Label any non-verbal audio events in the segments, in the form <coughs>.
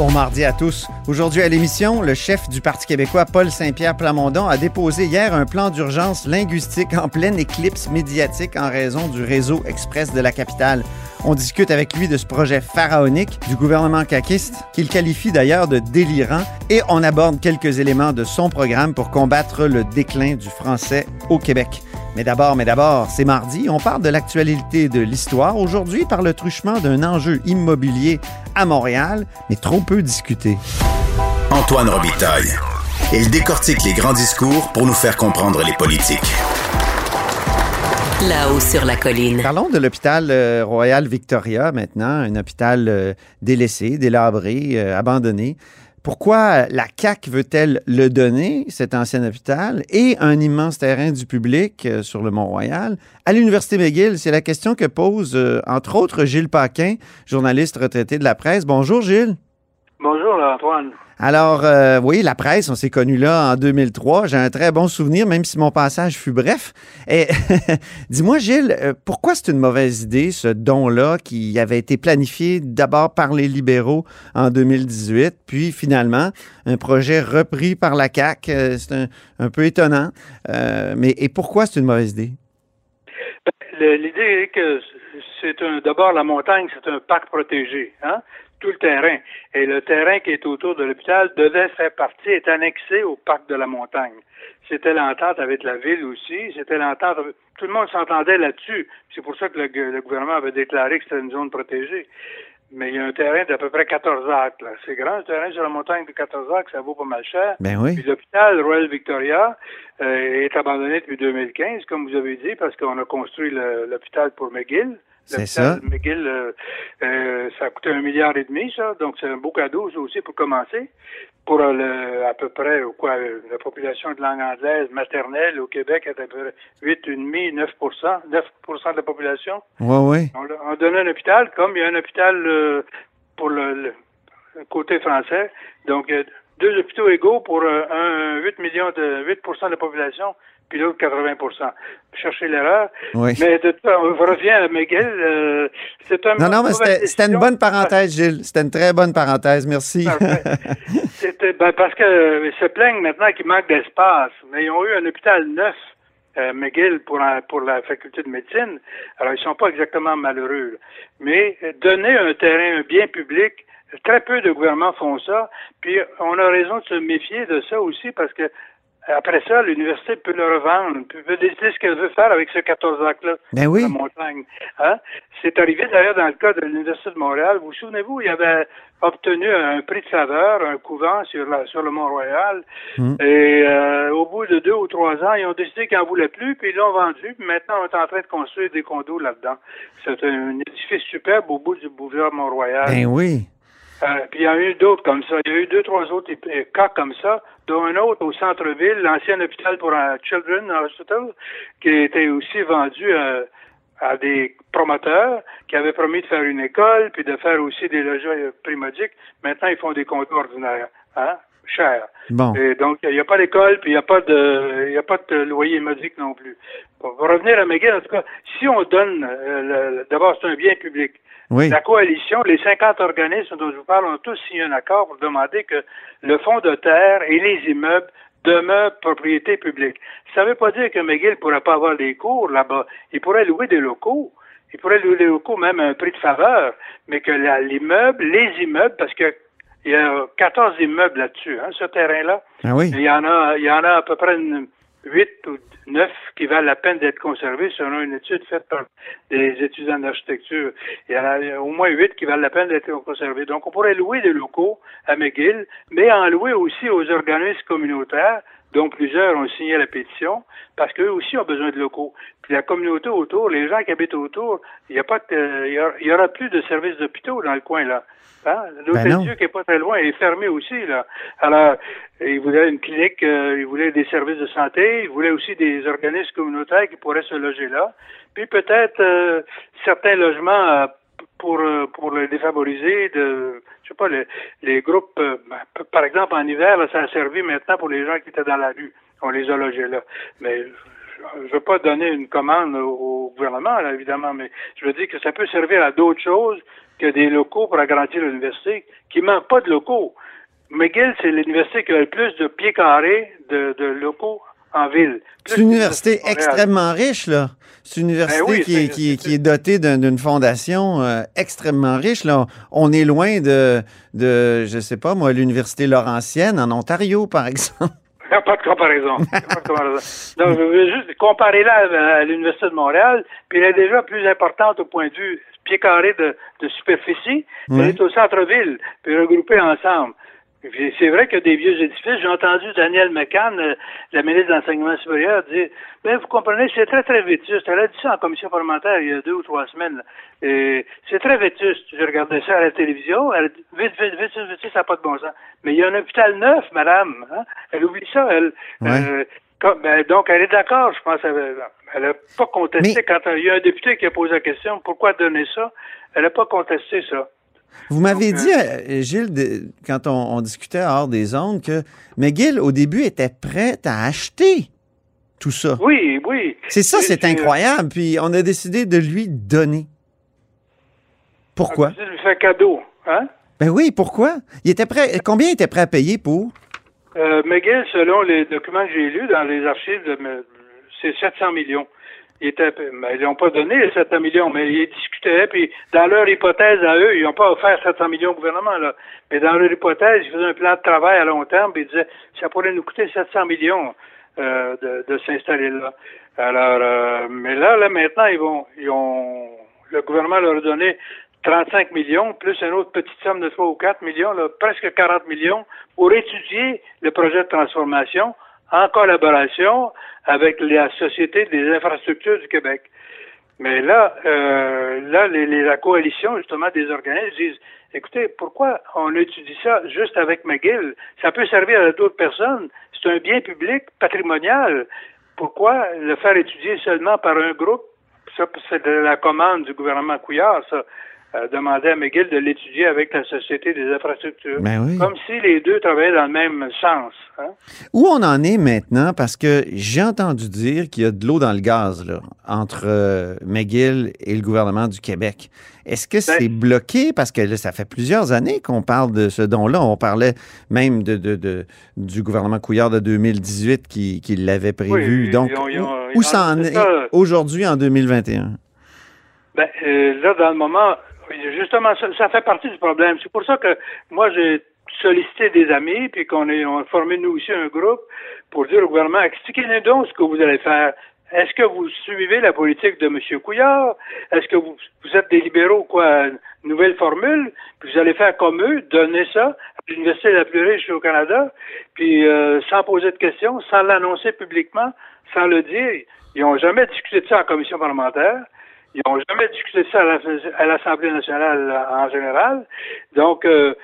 Bon mardi à tous. Aujourd'hui à l'émission, le chef du Parti québécois, Paul Saint-Pierre Plamondon, a déposé hier un plan d'urgence linguistique en pleine éclipse médiatique en raison du réseau express de la capitale. On discute avec lui de ce projet pharaonique du gouvernement caquiste, qu'il qualifie d'ailleurs de délirant, et on aborde quelques éléments de son programme pour combattre le déclin du français au Québec. Mais d'abord, mais d'abord, c'est mardi, on parle de l'actualité de l'histoire, aujourd'hui par le truchement d'un enjeu immobilier à Montréal, mais trop peu discuté. Antoine Robitaille. Il décortique les grands discours pour nous faire comprendre les politiques. Là-haut sur la colline. Parlons de l'hôpital euh, Royal Victoria maintenant, un hôpital euh, délaissé, délabré, euh, abandonné. Pourquoi la CAC veut-elle le donner, cet ancien hôpital, et un immense terrain du public euh, sur le Mont-Royal? À l'Université McGill? C'est la question que pose, euh, entre autres, Gilles Paquin, journaliste retraité de la presse. Bonjour, Gilles. Bonjour, Antoine. Alors, euh, oui, la presse, on s'est connus là en 2003. J'ai un très bon souvenir, même si mon passage fut bref. Et <laughs> dis-moi, Gilles, euh, pourquoi c'est une mauvaise idée, ce don-là, qui avait été planifié d'abord par les libéraux en 2018, puis finalement, un projet repris par la CAQ. Euh, c'est un, peu étonnant. Euh, mais et pourquoi c'est une mauvaise idée? Le- L'idée est que c'est d'abord la montagne, c'est un parc protégé, hein? Tout le terrain. Et le terrain qui est autour de l'hôpital devait faire partie, est annexé au parc de la montagne. C'était l'entente avec la ville aussi, c'était l'entente avec- tout le monde s'entendait là-dessus. C'est pour ça que le, gouvernement avait déclaré que c'était une zone protégée. Mais il y a un terrain d'à peu près 14 acres. là. C'est grand, un terrain sur la montagne de 14 acres, ça vaut pas mal cher. Ben oui. Puis l'hôpital Royal Victoria euh, est abandonné depuis 2015, comme vous avez dit, parce qu'on a construit l'hôpital pour McGill. C'est L'hôpital ça. McGill, euh, euh, ça a coûté un milliard et demi, ça. Donc c'est un beau cadeau, ça aussi, pour commencer. Pour euh, le, à peu près, quoi, la population de langue anglaise maternelle au Québec est à peu près 8,5, 9 9% de la population. Oui, oui. On, on donnait un hôpital, comme il y a un hôpital euh, pour le, le côté français. Donc, deux hôpitaux égaux pour un 8 millions de 8% de la population, puis l'autre 80 Cherchez l'erreur. Oui. Mais de, on revient à Miguel. euh, c'est un Non, non, mais c'était une bonne parenthèse, Gilles. C'était une très bonne parenthèse. Merci. <laughs> Ben, parce que euh, ils se plaignent maintenant qu'il manque d'espace, mais ils ont eu un hôpital neuf, euh, McGill, pour, un- pour la faculté de médecine. Alors, ils sont pas exactement malheureux. là. Mais euh, donner un terrain, un bien public, très peu de gouvernements font ça. Puis, on a raison de se méfier de ça aussi parce que après ça, l'université peut le revendre, peut décider ce qu'elle veut faire avec ce 14 acres-là Ben oui. la montagne. Hein? C'est arrivé d'ailleurs dans le cas de l'Université de Montréal. Vous vous souvenez-vous, il avait obtenu un prix de faveur, un couvent sur, la, sur le Mont-Royal. Mm. Et euh, au bout de deux ou trois ans, ils ont décidé qu'ils n'en voulaient plus, puis ils l'ont vendu. Puis maintenant, on est en train de construire des condos là-dedans. C'est un édifice superbe au bout du boulevard Mont-Royal. Ben oui. Euh, puis il y a eu d'autres comme ça. Il y a eu deux, trois autres euh, cas comme ça, dont un autre au centre-ville, l'ancien hôpital pour un Children Hospital, qui été aussi vendu euh, à des promoteurs qui avaient promis de faire une école, puis de faire aussi des logements euh, primodiques. Maintenant, ils font des comptes ordinaires, hein, chers. Bon. Et donc, il n'y a pas d'école, puis il n'y a pas de, il a pas de loyer modique non plus. Pour revenir à McGill, en tout cas, si on donne, euh, d'abord, c'est un bien public. Oui. La coalition, les 50 organismes dont je vous parle ont tous signé un accord pour demander que le fonds de terre et les immeubles demeurent propriété publique. Ça ne veut pas dire que McGill ne pourrait pas avoir des cours là-bas. Il pourrait louer des locaux. Il pourrait louer des locaux même à un prix de faveur, mais que l'immeuble, les immeubles, parce que il y a 14 immeubles là-dessus, hein, ce terrain-là. Ah oui. Il y en a, il y en a à peu près une, 8 ou 9 qui valent la peine d'être conservés selon une étude faite par des étudiants d'architecture. Il y en a au moins 8 qui valent la peine d'être conservés. Donc, on pourrait louer des locaux à McGill, mais en louer aussi aux organismes communautaires, dont plusieurs ont signé la pétition, parce qu'eux aussi ont besoin de locaux. Puis la communauté autour, les gens qui habitent autour, il n'y a pas de, il y aura- il y aura plus de services d'hôpitaux dans le coin, là. Hein? L'hôtel Ben. Dieu qui est pas très loin est fermé aussi, là. Alors, ils voulaient une clinique, euh, ils voulaient des services de santé, ils voulaient aussi des organismes communautaires qui pourraient se loger là. Puis peut-être euh, certains logements euh, pour euh, pour les défavoriser, de je sais pas les, les groupes. euh, par exemple, en hiver, là, ça a servi maintenant pour les gens qui étaient dans la rue. On les a logés là. Mais je je veux pas donner une commande au, gouvernement, là, évidemment, mais je veux dire que ça peut servir à d'autres choses que des locaux pour agrandir l'université, qui manque pas de locaux. McGill, c'est l'université qui a le plus de pieds carrés de, de locaux en ville. Plus C'est une université extrêmement riche, là. C'est une université Ben oui, qui, est, c'est- qui, est- c'est- qui est dotée d'un- d'une fondation euh, extrêmement riche, là. On est loin de, de je sais pas, moi, l'université Laurentienne en Ontario, par <laughs> exemple. Il n'y a pas de comparaison. Donc, je veux juste comparer là à, à l'Université de Montréal, puis elle est déjà plus importante au point de vue pied carré de, de superficie, elle est au centre-ville, puis regroupée ensemble. C'est vrai qu'il y a des vieux édifices. J'ai entendu Daniel McCann, euh, la ministre de l'Enseignement supérieur, dire Mais vous comprenez, c'est très, très vétuste. Elle a dit ça en commission parlementaire il y a deux ou trois semaines. C'est très vétuste. J'ai regardé ça à la télévision. Elle a dit Vite, vite, vite, vite, vite, ça n'a pas de bon sens. Mais il y a un hôpital neuf, madame. Hein? Elle oublie ça, elle. Ouais. Euh, comme- ben, donc, elle est d'accord, je pense. Elle n'a pas contesté Mais- quand il y a un député qui a posé la question pourquoi donner ça? Elle n'a pas contesté ça. Vous m'avez dit, euh, Gilles, de- quand on, on discutait hors des ondes, que McGill, au début, était prête à acheter tout ça. Oui, oui. C'est ça, c'est euh, incroyable. Puis on a décidé de lui donner. Pourquoi? Tu lui fais cadeau. Hein? Ben oui, pourquoi? Il était prêt. Combien il était prêt à payer pour? Euh, McGill, selon les documents que j'ai lus dans les archives, c'est 700 millions. Ils ils n'ont pas donné les 700 millions, mais ils discutaient, puis dans leur hypothèse à eux, ils n'ont pas offert 700 millions au gouvernement, là. Mais dans leur hypothèse, ils faisaient un plan de travail à long terme, puis ils disaient, ça pourrait nous coûter 700 millions euh, de, de s'installer là. Alors, euh, mais là, là, maintenant, ils vont, ils ont, le gouvernement leur a donné 35 millions, plus une autre petite somme de 3 ou 4 millions, là, presque 40 millions, pour étudier le projet de transformation en collaboration avec la Société des infrastructures du Québec. Mais là, euh, là, les, les- la coalition, justement, des organismes disent, écoutez, pourquoi on étudie ça juste avec McGill? Ça peut servir à d'autres personnes. C'est un bien public, patrimonial. Pourquoi le faire étudier seulement par un groupe? Ça, c'est de la commande du gouvernement Couillard, ça. Euh, demander à McGill de l'étudier avec la Société des infrastructures. Ben oui. Comme si les deux travaillaient dans le même sens. Hein? Où on en est maintenant? Parce que j'ai entendu dire qu'il y a de l'eau dans le gaz là, entre euh, McGill et le gouvernement du Québec. Est-ce que c'est bloqué? Parce que là, ça fait plusieurs années qu'on parle de ce don-là. On parlait même de, de- de- du gouvernement Couillard de 2018 qui, qui l'avait prévu. Oui, Donc, ils ont- ils ont- où, où ça en est aujourd'hui en 2021? Ben, euh, là, dans le moment, justement, ça, ça fait partie du problème. C'est pour ça que moi, j'ai sollicité des amis, puis qu'on est, on a formé nous aussi un groupe pour dire au gouvernement, expliquez-nous donc ce que vous allez faire. Est-ce que vous suivez la politique de M. Couillard? Est-ce que vous, vous êtes des libéraux, quoi, nouvelle formule? Puis vous allez faire comme eux, donner ça à l'université la plus riche au Canada, puis euh, sans poser de questions, sans l'annoncer publiquement, sans le dire. Ils n'ont jamais discuté de ça en commission parlementaire. Ils n'ont jamais discuté de ça à la- à l'Assemblée nationale en général. Donc, euh,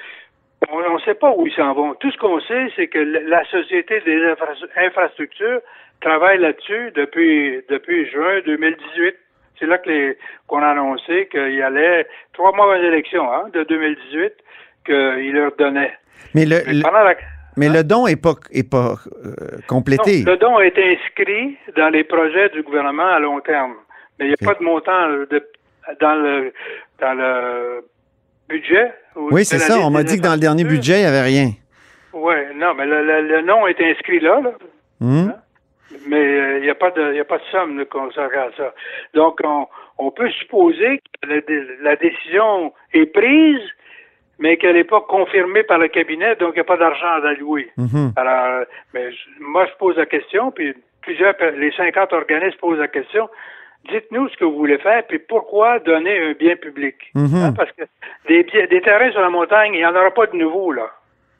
on ne sait pas où ils s'en vont. Tout ce qu'on sait, c'est que la Société des infra- infrastructures travaille là-dessus depuis, depuis juin 2018. C'est là qu'on a annoncé qu'il y allait trois mois avant l'élection hein, de 2018 qu'ils leur donnaient. Mais le, Mais la- mais le don n'est pas, est pas euh, complété. Non, le don été inscrit dans les projets du gouvernement à long terme. Mais il n'y a pas de montant euh, de- dans le dans le budget. ou oui, c'est ça. On m'a dit que dans le dernier budget, il n'y avait rien. Oui, non, mais le, le- le nom est inscrit là, là. Hmm? mais euh, il n'y a pas de il y a pas de somme là, consacrée à ça. Donc on, on peut supposer que la, dé- la décision est prise, mais qu'elle n'est pas confirmée par le cabinet, donc il n'y a pas d'argent à allouer. Mhm. Alors, euh, mais moi, je pose la question, puis plusieurs, les 50 organismes posent la question. Dites-nous ce que vous voulez faire, puis pourquoi donner un bien public? Mhm. Hein, parce que des, terrains sur la montagne, il n'y en aura pas de nouveaux, là.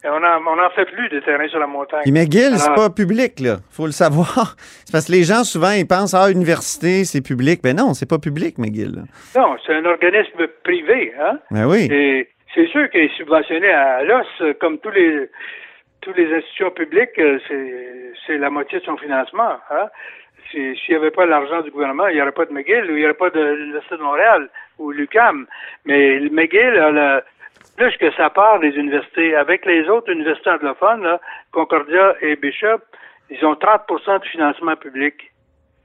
Et on n'en on en fait plus de terrains sur la montagne. Puis McGill, c'est pas public, là. faut le savoir. <laughs> C'est parce que les gens, souvent, ils pensent, ah, université, c'est public. Ben non, c'est pas public, McGill. Non, c'est un organisme privé, hein? Ben oui. Et c'est sûr qu'il est subventionné à l'os, comme tous les tous les institutions publiques, euh, c'est c'est la moitié de son financement. Hein? S'il n'y avait pas l'argent du gouvernement, il n'y aurait pas de McGill ou il n'y aurait pas de l'Université de Montréal ou l'UCAM. Mais McGill a le, plus que ça part des universités. Avec les autres universités anglophones, là, Concordia et Bishop, ils ont 30% de financement public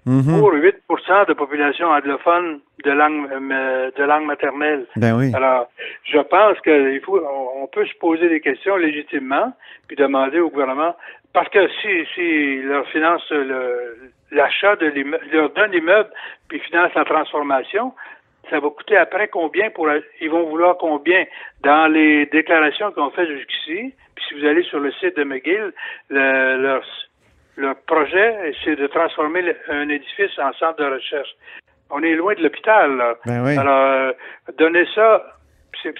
Mhm. pour 8% de population anglophone de langue euh, de langue maternelle. Ben oui. Alors, je pense qu'il faut, on, peut se poser des questions légitimement, puis demander au gouvernement, parce que si, si leur finance le- l'achat de l'immeuble, leur donne l'immeuble, puis finance la transformation, ça va coûter après combien pour, ils vont vouloir combien? Dans les déclarations qu'on fait jusqu'ici, puis si vous allez sur le site de McGill, le- leur, leur projet, c'est de transformer un édifice en centre de recherche. On est loin de l'hôpital, là. Ben oui. Alors, euh, donner ça,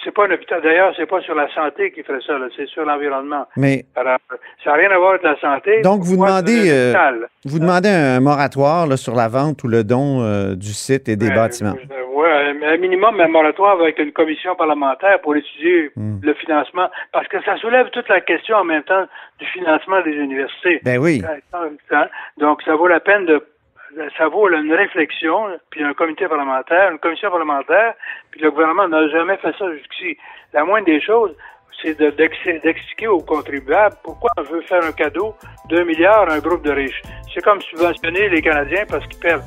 c'est pas un hôpital. D'ailleurs, c'est pas sur la santé qui ferait ça, c'est sur l'environnement. Mais Alors, ça n'a rien à voir avec la santé. Donc, vous demandez, euh, vous demandez un moratoire là, sur la vente ou le don euh, du site et des Euh, bâtiments? euh, ouais, un minimum un moratoire avec une commission parlementaire pour étudier Hmm. le financement, parce que ça soulève toute la question en même temps du financement des universités. Ben oui. Donc, ça vaut la peine de ça vaut là, une réflexion, puis un comité parlementaire, une commission parlementaire, puis le gouvernement n'a jamais fait ça jusqu'ici. La moindre des choses, c'est de- d'ex- d'expliquer aux contribuables pourquoi on veut faire un cadeau d'un milliard à un groupe de riches. C'est comme subventionner les Canadiens parce qu'ils perdent.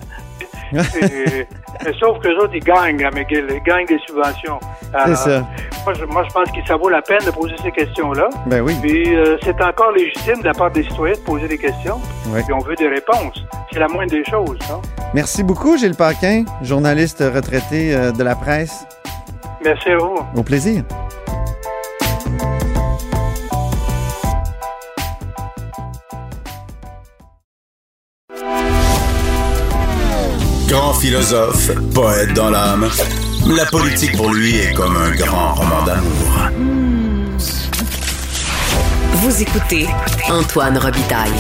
Et- mais sauf que les autres, ils gagnent à McGill, ils gagnent des subventions. C'est ça. Moi, je, moi, je pense que ça vaut la peine de poser ces questions-là. Ben oui. Puis euh, c'est encore légitime de la part des citoyens de poser des questions. Ouais. Puis on veut des réponses. C'est la moindre des choses. hein. Merci beaucoup, Gilles Paquin, journaliste retraité euh, de la presse. Merci à vous. Au plaisir. Grand philosophe, poète dans l'âme, la politique pour lui est comme un grand roman d'amour. Vous écoutez Antoine Robitaille,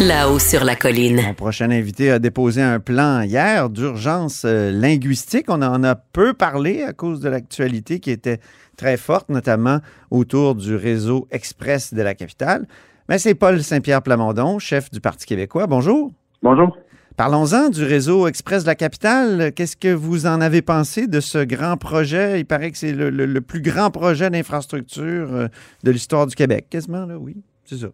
là-haut sur la colline. Mon prochain invité a déposé un plan hier d'urgence euh, linguistique. On en a peu parlé à cause de l'actualité qui était très forte, notamment autour du réseau express de la capitale. Mais c'est Paul Saint-Pierre Plamondon, chef du Parti québécois. Bonjour. Bonjour. Parlons-en du réseau express de la capitale. Qu'est-ce que vous en avez pensé de ce grand projet? Il paraît que c'est le, plus grand projet d'infrastructure euh, de l'histoire du Québec, quasiment, là, oui, c'est ça.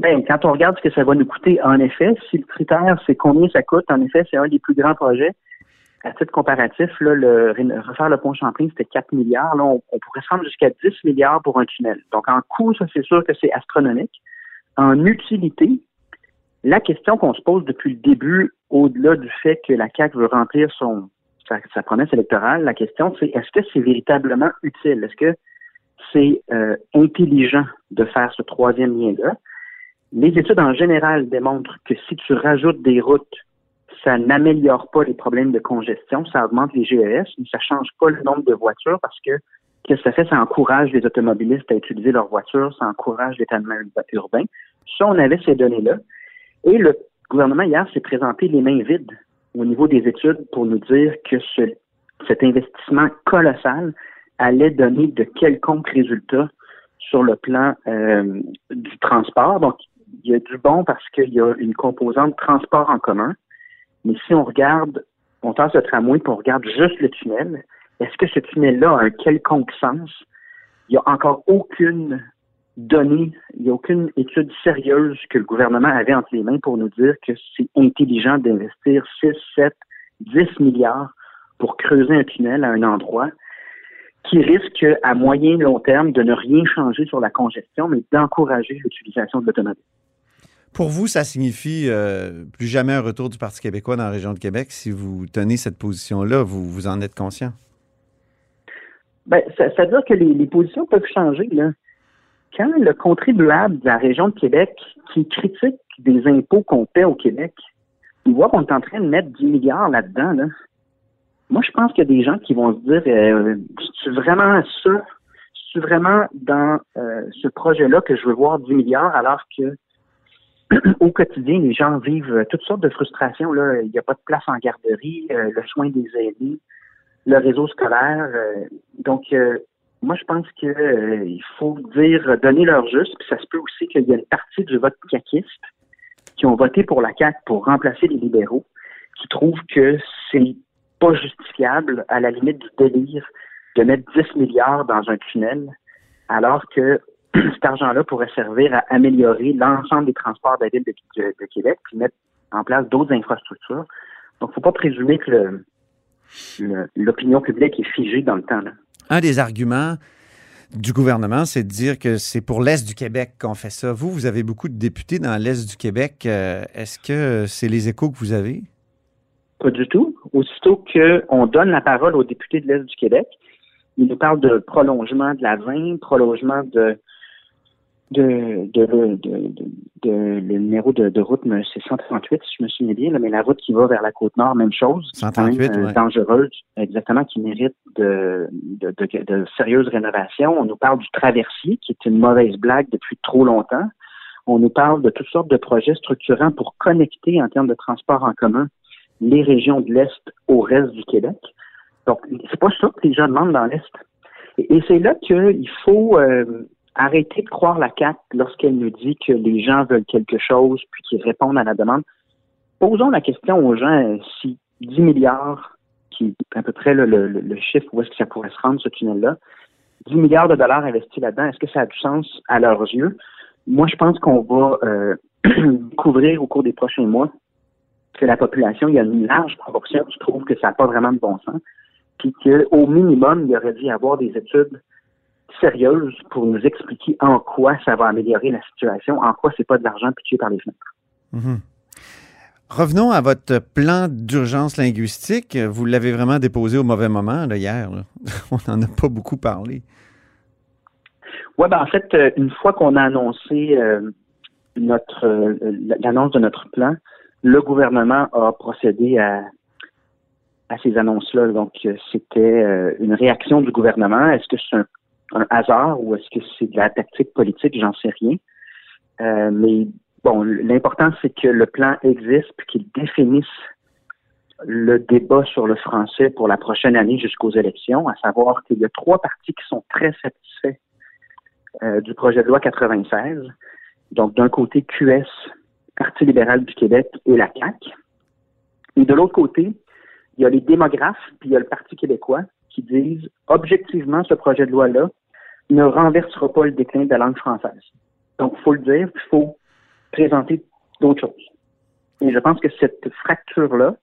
Ben, quand on regarde ce que ça va nous coûter, en effet, si le critère c'est combien ça coûte, en effet, c'est un des plus grands projets. À titre comparatif, le, refaire le pont Champlain, c'était 4 milliards. Là, on, on pourrait se rendre jusqu'à 10 milliards pour un tunnel. Donc, en coût, ça, c'est sûr que c'est astronomique. En utilité, la question qu'on se pose depuis le début, au-delà du fait que la CAQ veut remplir son sa, promesse électorale, la question c'est est-ce que c'est véritablement utile? Est-ce que c'est euh, intelligent de faire ce troisième lien-là? Les études en général démontrent que si tu rajoutes des routes, ça n'améliore pas les problèmes de congestion, ça augmente les GES, mais ça change pas le nombre de voitures parce que qu'est-ce que ça fait? Ça encourage les automobilistes à utiliser leurs voitures, ça encourage l'étalement urbain. Ça, on avait ces données-là. Et le gouvernement, hier, s'est présenté les mains vides au niveau des études pour nous dire que ce, cet investissement colossal allait donner de quelconques résultats sur le plan euh, du transport. Donc, il y a du bon parce qu'il y a une composante transport en commun. Mais si on regarde, on tasse le tramway et on regarde juste le tunnel, est-ce que ce tunnel-là a un quelconque sens? Il n'y a encore aucune donnée, il n'y a aucune étude sérieuse que le gouvernement avait entre les mains pour nous dire que c'est intelligent d'investir 6, 7, 10 milliards pour creuser un tunnel à un endroit qui risque à moyen et long terme de ne rien changer sur la congestion, mais d'encourager l'utilisation de l'automobile. Pour vous, ça signifie euh, plus jamais un retour du Parti québécois dans la région de Québec. Si vous tenez cette position-là, vous, vous en êtes conscient? Ça, ça veut dire que les, les positions peuvent changer. Là. Quand le contribuable de la région de Québec qui critique des impôts qu'on paie au Québec, il voit qu'on est en train de mettre 10 milliards là-dedans, là, moi, je pense qu'il y a des gens qui vont se dire euh, c'est vraiment ça, c'est vraiment dans euh, ce projet-là que je veux voir 10 milliards, alors que <clears throat> au quotidien, les gens vivent toutes sortes de frustrations. Il n'y a pas de place en garderie, euh, le soin des aînés, le réseau scolaire. euh, donc, euh, moi, je pense que euh, faut dire donner leur juste, puis ça se peut aussi qu'il y a une partie du vote caquiste qui ont voté pour la CAQ pour remplacer les libéraux, qui trouvent que c'est pas justifiable, à la limite du délire, de mettre 10 milliards dans un tunnel, alors que <clears throat> cet argent-là pourrait servir à améliorer l'ensemble des transports de la ville de, Québec, puis mettre en place d'autres infrastructures. Donc, faut pas présumer que l'opinion publique est figée dans le temps. Un des arguments du gouvernement, c'est de dire que c'est pour l'Est du Québec qu'on fait ça. Vous, vous avez beaucoup de députés dans l'Est du Québec. Euh, est-ce que c'est les échos que vous avez? Pas du tout. Aussitôt qu'on donne la parole aux députés de l'Est du Québec, ils nous parlent de prolongement de la 20, prolongement de de, de, de, le numéro de, route, c'est 138, si je me souviens bien, mais la route qui va vers la côte nord, même chose. 138, euh, dangereuse, exactement, qui mérite de, de, sérieuses rénovations. On nous parle du traversier, qui est une mauvaise blague depuis trop longtemps. On nous parle de toutes sortes de projets structurants pour connecter en termes de transport en commun les régions de l'Est au reste du Québec. Donc, c'est pas ça que les gens demandent dans l'Est. Et, c'est là qu'il faut euh, arrêter de croire la CAQ lorsqu'elle nous dit que les gens veulent quelque chose puis qu'ils répondent à la demande. Posons la question aux gens si 10 milliards, qui est à peu près le, chiffre où est-ce que ça pourrait se rendre, ce tunnel-là, 10 milliards de dollars investis là-dedans, est-ce que ça a du sens à leurs yeux? Moi, je pense qu'on va euh, <clears throat> découvrir au cours des prochains mois que la population, il y a une large proportion qui trouve que ça n'a pas vraiment de bon sens, puis qu'au minimum, il aurait dû y avoir des études sérieuse pour nous expliquer en quoi ça va améliorer la situation, en quoi c'est pas de l'argent pitché par les fenêtres. Mhm. Revenons à votre plan d'urgence linguistique. Vous l'avez vraiment déposé au mauvais moment hier. <laughs> On n'en a pas beaucoup parlé. Oui, ben en fait, euh, une fois qu'on a annoncé euh, notre euh, l'annonce de notre plan, le gouvernement a procédé à, à ces annonces-là. Donc, c'était une réaction du gouvernement. Est-ce que c'est un un hasard ou est-ce que c'est de la tactique politique, j'en sais rien. Euh, mais bon, l'important c'est que le plan existe puis qu'il définisse le débat sur le français pour la prochaine année jusqu'aux élections, à savoir qu'il y a trois partis qui sont très satisfaits euh, du projet de loi 96. Donc, d'un côté, QS, Parti libéral du Québec et la CAQ. Et de l'autre côté, il y a les démographes, puis il y a le Parti québécois qui disent objectivement, ce projet de loi-là ne renversera pas le déclin de la langue française. Donc, il faut le dire, il faut présenter d'autres choses. Et je pense que cette fracture-là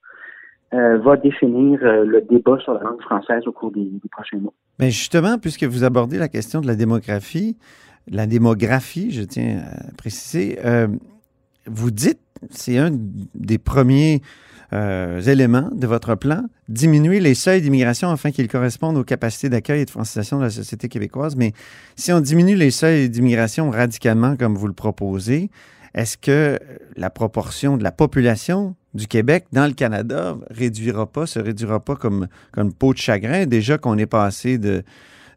euh, va définir euh, le débat sur la langue française au cours des, prochains mois. Mais justement, puisque vous abordez la question de la démographie, la démographie, je tiens à préciser, euh, vous dites, c'est un des premiers euh, éléments de votre plan, diminuer les seuils d'immigration afin qu'ils correspondent aux capacités d'accueil et de francisation de la société québécoise. Mais si on diminue les seuils d'immigration radicalement comme vous le proposez, est-ce que la proportion de la population du Québec dans le Canada réduira pas, se réduira pas comme, comme peau de chagrin, déjà qu'on est passé de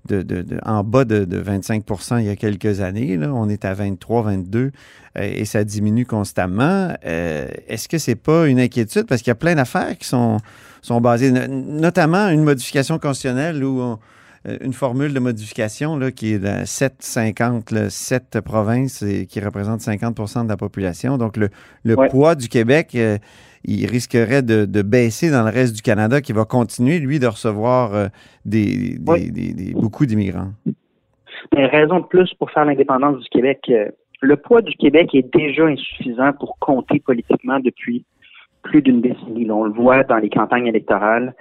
de, en bas de, 25% il y a quelques années. Là. On est à 23, 22 euh, et ça diminue constamment. Euh, est-ce que c'est pas une inquiétude? Parce qu'il y a plein d'affaires qui sont, sont basées, notamment une modification constitutionnelle ou euh, une formule de modification là, qui est de 7,50, 7 provinces et qui représente 50% de la population. Donc, le, le poids du Québec il risquerait de, baisser dans le reste du Canada qui va continuer, lui, de recevoir euh, des, beaucoup d'immigrants. Mais raison de plus pour faire l'indépendance du Québec. Euh, le poids du Québec est déjà insuffisant pour compter politiquement depuis plus d'une décennie. on le voit dans les campagnes électorales.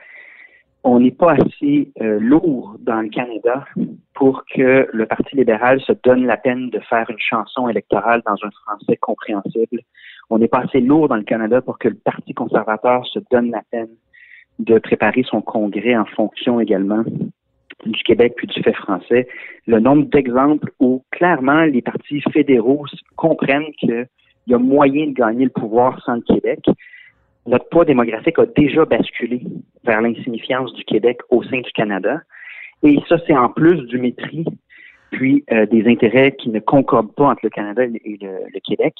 On n'est pas assez euh, lourd dans le Canada pour que le Parti libéral se donne la peine de faire une chanson électorale dans un français compréhensible on n'est pas assez lourd dans le Canada pour que le Parti conservateur se donne la peine de préparer son congrès en fonction également du Québec puis du fait français. Le nombre d'exemples où clairement les partis fédéraux comprennent qu'il y a moyen de gagner le pouvoir sans le Québec. Notre poids démographique a déjà basculé vers l'insignifiance du Québec au sein du Canada. Et ça, c'est en plus du mépris, puis euh, des intérêts qui ne concordent pas entre le Canada et le Québec.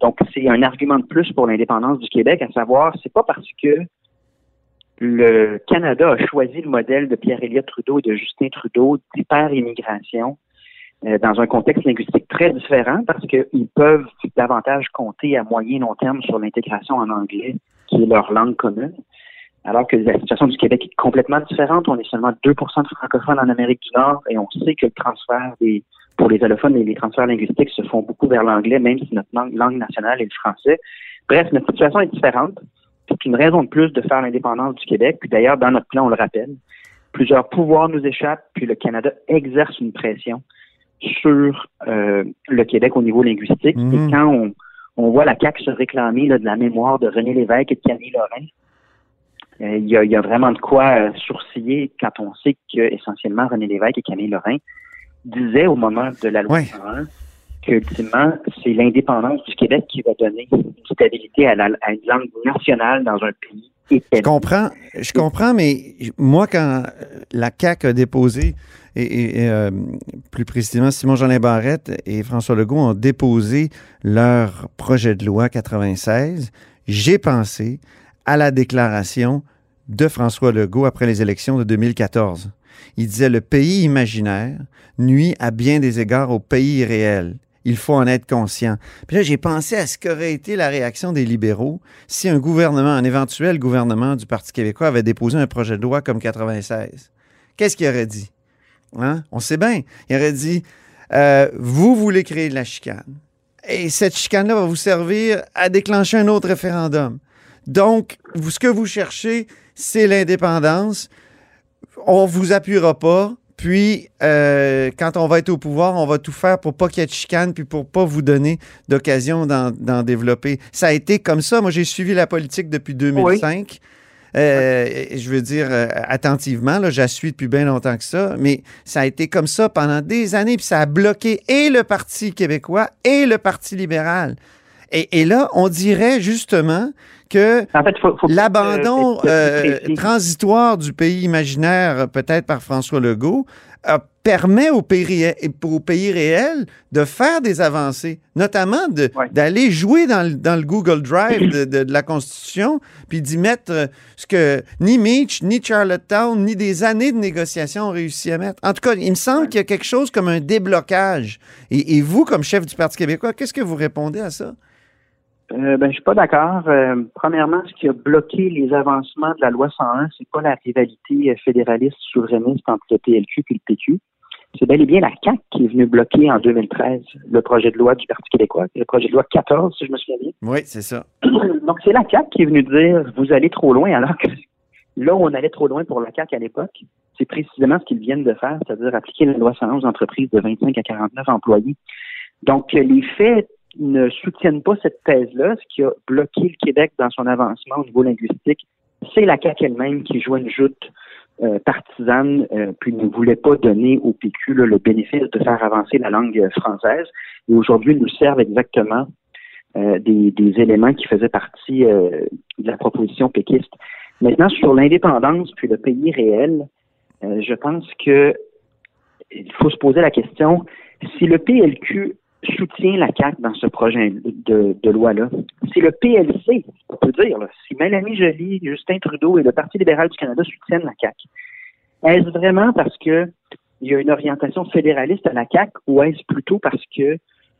Donc, c'est un argument de plus pour l'indépendance du Québec, à savoir, c'est pas parce que le Canada a choisi le modèle de Pierre-Éliott Trudeau et de Justin Trudeau d'hyper-immigration euh, dans un contexte linguistique très différent parce qu'ils peuvent davantage compter à moyen et long terme sur l'intégration en anglais, qui est leur langue commune. Alors que la situation du Québec est complètement différente. On est seulement 2% de francophones en Amérique du Nord et on sait que le transfert des, pour les allophones, les, les transferts linguistiques se font beaucoup vers l'anglais, même si notre langue, langue nationale est le français. Bref, notre situation est différente. C'est une raison de plus de faire l'indépendance du Québec. Puis d'ailleurs, dans notre plan, on le rappelle, plusieurs pouvoirs nous échappent, puis le Canada exerce une pression sur euh, le Québec au niveau linguistique. Mhm. Et quand on, on voit la CAQ se réclamer là, de la mémoire de René Lévesque et de Camille Lorrain, euh, il y, a, il y a vraiment de quoi euh, sourciller quand on sait que essentiellement René Lévesque et Camille Lorrain disaient au moment de la loi Ouais. 101 que ultimement, c'est l'indépendance du Québec qui va donner une stabilité à, la, à une langue nationale dans un pays Je comprends, je comprends, mais moi, quand la CAQ a déposé, et, euh, plus précisément Simon-Jeanin Barrette et François Legault ont déposé leur projet de loi 96, j'ai pensé à la déclaration de François Legault après les élections de 2014. Il disait le pays imaginaire nuit à bien des égards au pays réel. Il faut en être conscient. Puis là, j'ai pensé à ce qu'aurait été la réaction des libéraux si un gouvernement, un éventuel gouvernement du Parti québécois avait déposé un projet de loi comme 96. Qu'est-ce qu'il aurait dit? Hein? On sait bien. Il aurait dit euh, Vous voulez créer de la chicane. Et cette chicane-là va vous servir à déclencher un autre référendum. Donc, ce que vous cherchez, c'est l'indépendance. On vous appuiera pas. Puis, euh, quand on va être au pouvoir, on va tout faire pour pas qu'il y ait de chicane, puis pour pas vous donner d'occasion d'en développer. Ça a été comme ça. Moi, j'ai suivi la politique depuis 2005. Euh, je veux dire, euh, attentivement, là, je la suis depuis bien longtemps que ça, mais ça a été comme ça pendant des années, puis ça a bloqué et le Parti québécois et le Parti libéral. Et, et là, on dirait justement que En fait, faut, faut l'abandon euh, euh, transitoire du pays imaginaire, euh, peut-être par François Legault, euh, permet au pays, ré- au pays réel de faire des avancées, notamment Ouais. d'aller jouer dans le, dans le Google Drive de, de- de la Constitution, puis d'y mettre ce que ni Mitch, ni Charlottetown, ni des années de négociations ont réussi à mettre. En tout cas, il me semble qu'il y a quelque chose comme un déblocage. Et, et vous, comme chef du Parti québécois, qu'est-ce que vous répondez à ça? Euh, ben, je suis pas d'accord. Euh, premièrement, ce qui a bloqué les avancements de la loi 101, c'est pas la rivalité euh, fédéraliste souverainiste entre le PLQ et le PQ. C'est bel et bien la CAQ qui est venue bloquer en 2013 le projet de loi du Parti québécois, le projet de loi 14, si je me souviens bien. Oui, c'est ça. <clears throat> Donc, c'est la CAQ qui est venue dire vous allez trop loin, alors que là où on allait trop loin pour la CAQ à l'époque, c'est précisément ce qu'ils viennent de faire, c'est-à-dire appliquer la loi 111 aux entreprises de 25 à 49 employés. Donc, les faits ne soutiennent pas cette thèse-là. Ce qui a bloqué le Québec dans son avancement au niveau linguistique, c'est la CAQ elle-même qui jouait une joute euh, partisane, euh, puis ne voulait pas donner au PQ là, le bénéfice de faire avancer la langue française. Et aujourd'hui, ils nous servent exactement euh, des, des éléments qui faisaient partie euh, de la proposition péquiste. Maintenant, sur l'indépendance puis le pays réel, euh, je pense que il faut se poser la question si le PLQ soutient la CAQ dans ce projet de, loi-là, si le PLC, on peut dire, là, si Mélanie Joly, Justin Trudeau et le Parti libéral du Canada soutiennent la CAQ, est-ce vraiment parce que il y a une orientation fédéraliste à la CAQ ou est-ce plutôt parce que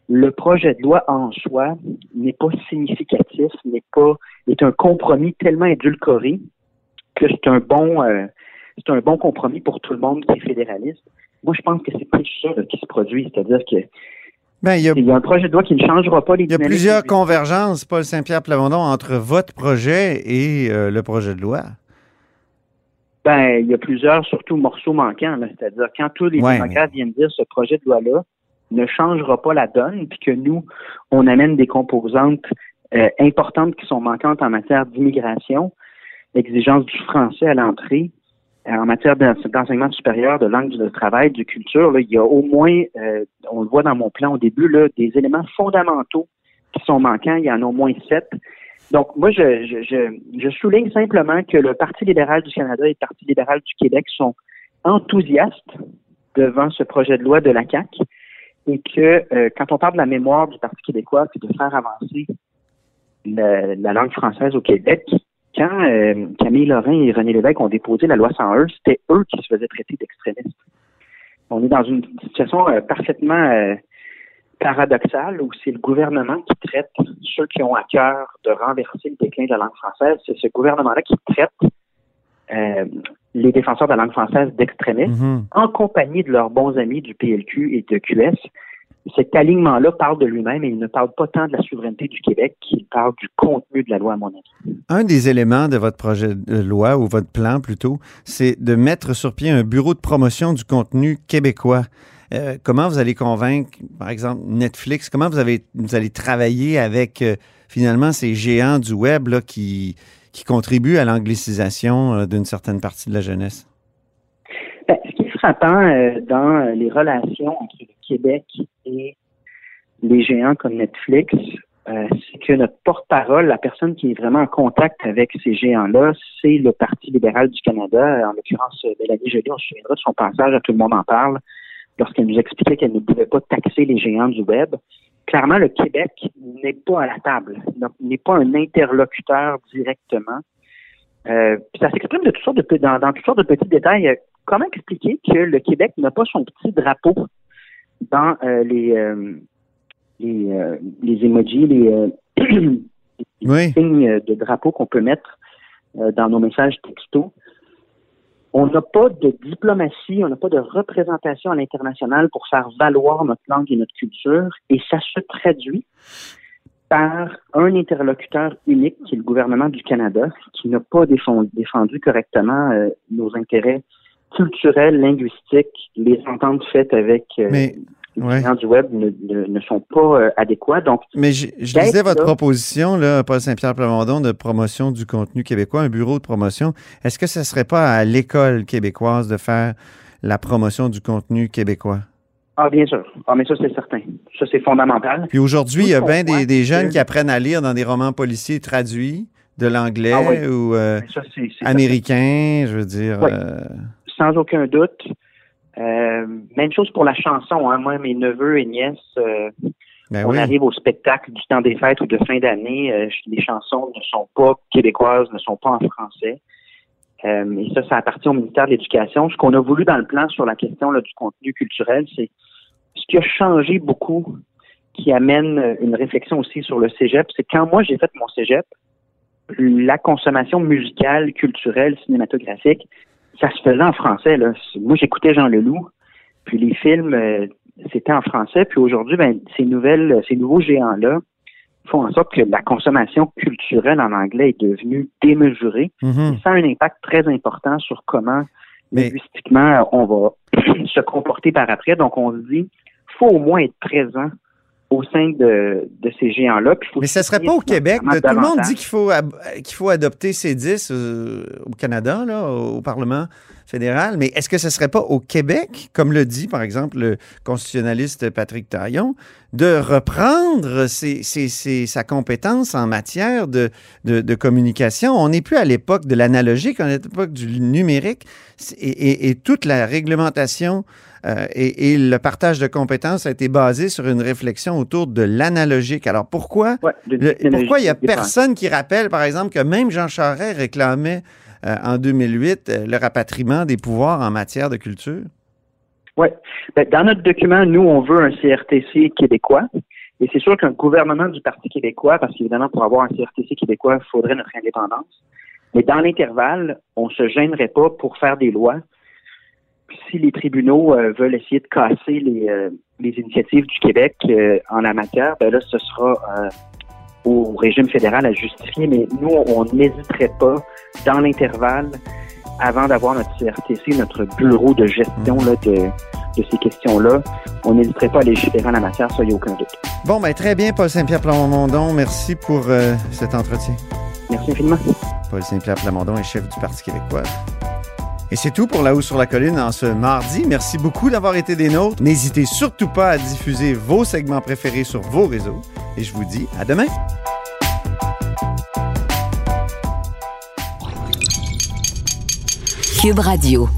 le projet de loi en soi n'est pas significatif, n'est pas est un compromis tellement édulcoré que c'est un bon euh, c'est un bon compromis pour tout le monde qui est fédéraliste? Moi, je pense que c'est plus ça là, qui se produit, c'est-à-dire que Ben, il y a il y a un projet de loi qui ne changera pas les Il y a plusieurs convergences, Paul Saint-Pierre Plamondon, entre votre projet et euh, le projet de loi. Ben, il y a plusieurs, surtout morceaux manquants. C'est-à-dire, quand tous les Ouais, démocrates viennent dire ce projet de loi-là ne changera pas la donne, puis que nous, on amène des composantes euh, importantes qui sont manquantes en matière d'immigration, exigence du français à l'entrée, en matière d'en- d'enseignement supérieur, de langue de travail, de culture, là, il y a au moins, euh, on le voit dans mon plan au début, là, des éléments fondamentaux qui sont manquants. Il y en a au moins sept. Donc, moi, je, je, je, je souligne simplement que le Parti libéral du Canada et le Parti libéral du Québec sont enthousiastes devant ce projet de loi de la CAQ et que euh, quand on parle de la mémoire du Parti québécois puis de faire avancer la langue française au Québec, quand euh, Camille Lorrain et René Lévesque ont déposé la loi 101, c'était eux qui se faisaient traiter d'extrémistes. on est dans une situation euh, parfaitement euh, paradoxale où c'est le gouvernement qui traite ceux qui ont à cœur de renverser le déclin de la langue française. C'est ce gouvernement-là qui traite les défenseurs de la langue française d'extrémistes Mhm. en compagnie de leurs bons amis du PLQ et de QS. Cet alignement-là parle de lui-même et il ne parle pas tant de la souveraineté du Québec qu'il parle du contenu de la loi, à mon avis. Un des éléments de votre projet de loi, ou votre plan plutôt, c'est de mettre sur pied un bureau de promotion du contenu québécois. Euh, comment vous allez convaincre, par exemple, Netflix, comment vous, avez, vous allez travailler avec euh, finalement ces géants du web là, qui, qui contribuent à l'anglicisation euh, d'une certaine partie de la jeunesse? Ben, ce qui est frappant dans les relations entre Québec et les géants comme Netflix, euh, c'est que notre porte-parole, la personne qui est vraiment en contact avec ces géants-là, c'est le Parti libéral du Canada. En l'occurrence, Mélanie Joly, on se souviendra de son passage à Tout le monde en parle, lorsqu'elle nous expliquait qu'elle ne pouvait pas taxer les géants du web. Clairement, le Québec n'est pas à la table, n'est pas un interlocuteur directement. Euh, ça s'exprime de toutes de, dans, dans toutes sortes de petits détails. Euh, Comment expliquer que le Québec n'a pas son petit drapeau? Dans euh, les, euh, les, euh, les emojis, les, <coughs> Oui. signes de drapeau qu'on peut mettre dans nos messages textos? On n'a pas de diplomatie, on n'a pas de représentation à l'international pour faire valoir notre langue et notre culture, et ça se traduit par un interlocuteur unique, qui est le gouvernement du Canada, qui n'a pas défendu, défendu correctement euh, nos intérêts culturels, linguistiques, les ententes faites avec euh, Mais, les ouais. clients du web ne, ne- ne sont pas euh, adéquats. Donc, Mais je, je lisais votre proposition, là, Paul Saint-Pierre Plamondon, de promotion du contenu québécois, un bureau de promotion. Est-ce que ce ne serait pas à l'école québécoise de faire la promotion du contenu québécois? ah bien sûr, ah mais ça c'est certain, ça c'est fondamental. Puis aujourd'hui, il y a bien des, des jeunes que- qui apprennent à lire dans des romans policiers traduits de l'anglais Ah oui. ou euh, américain, je veux dire. Oui. euh, sans aucun doute. Euh, même chose pour la chanson. Hein. Moi, mes neveux et nièces, euh, ben on oui. arrive au spectacle du temps des fêtes ou de fin d'année. euh, les chansons ne sont pas québécoises, ne sont pas en français. Et ça, ça appartient au ministère de l'Éducation. Ce qu'on a voulu dans le plan sur la question là, du contenu culturel, c'est ce qui a changé beaucoup, qui amène une réflexion aussi sur le cégep. C'est quand moi j'ai fait mon cégep, la consommation musicale, culturelle, cinématographique, ça se faisait en français. Là. Moi, j'écoutais Jean Leloup, puis les films, euh, c'était en français. Puis aujourd'hui, ben, ces nouvelles, ces nouveaux géants-là font en sorte que la consommation culturelle en anglais est devenue démesurée. Mhm. Ça a un impact très important sur comment Mais- linguistiquement on va <clears throat> se comporter par après. Donc, on se dit, faut au moins être présent au sein de, de ces géants-là. Mais ce serait soutenir pas au Québec. tout le monde dit qu'il faut, qu'il faut adopter C10 euh, au Canada, là, au Parlement fédéral. Mais est-ce que ce serait pas au Québec, comme le dit par exemple le constitutionnaliste Patrick Taillon, de reprendre ses- ses- ses- sa compétence en matière de, de- de communication? On n'est plus à l'époque de l'analogique, on est à l'époque du numérique et- et toute la réglementation euh, et, et le partage de compétences a été basé sur une réflexion autour de l'analogique. Alors pourquoi Ouais, de le- technologie pourquoi il n'y a personne qui rappelle, par exemple, que même Jean Charest réclamait euh, en 2008 euh, le rapatriement des pouvoirs en matière de culture? Oui. Ben, dans notre document, nous, on veut un CRTC québécois. Et c'est sûr qu'un gouvernement du Parti québécois, parce qu'évidemment, pour avoir un CRTC québécois, il faudrait notre indépendance. Mais dans l'intervalle, on ne se gênerait pas pour faire des lois. Puis si les tribunaux euh, veulent essayer de casser les, euh, les initiatives du Québec euh, en la matière, ben là, ce sera au régime fédéral à justifier. Mais nous, on n'hésiterait pas, dans l'intervalle, avant d'avoir notre CRTC, notre bureau de gestion là, de, de ces questions-là, on n'hésiterait pas à légiférer en la matière, ça, il n'y a aucun doute. Bon, ben très bien, Paul Saint-Pierre Plamondon. Merci pour cet entretien. Merci infiniment. Paul Saint-Pierre Plamondon est chef du Parti québécois. Et c'est tout pour La Haut sur la Colline en ce mardi. Merci beaucoup d'avoir été des nôtres. N'hésitez surtout pas à diffuser vos segments préférés sur vos réseaux. Et je vous dis à demain. Cube Radio.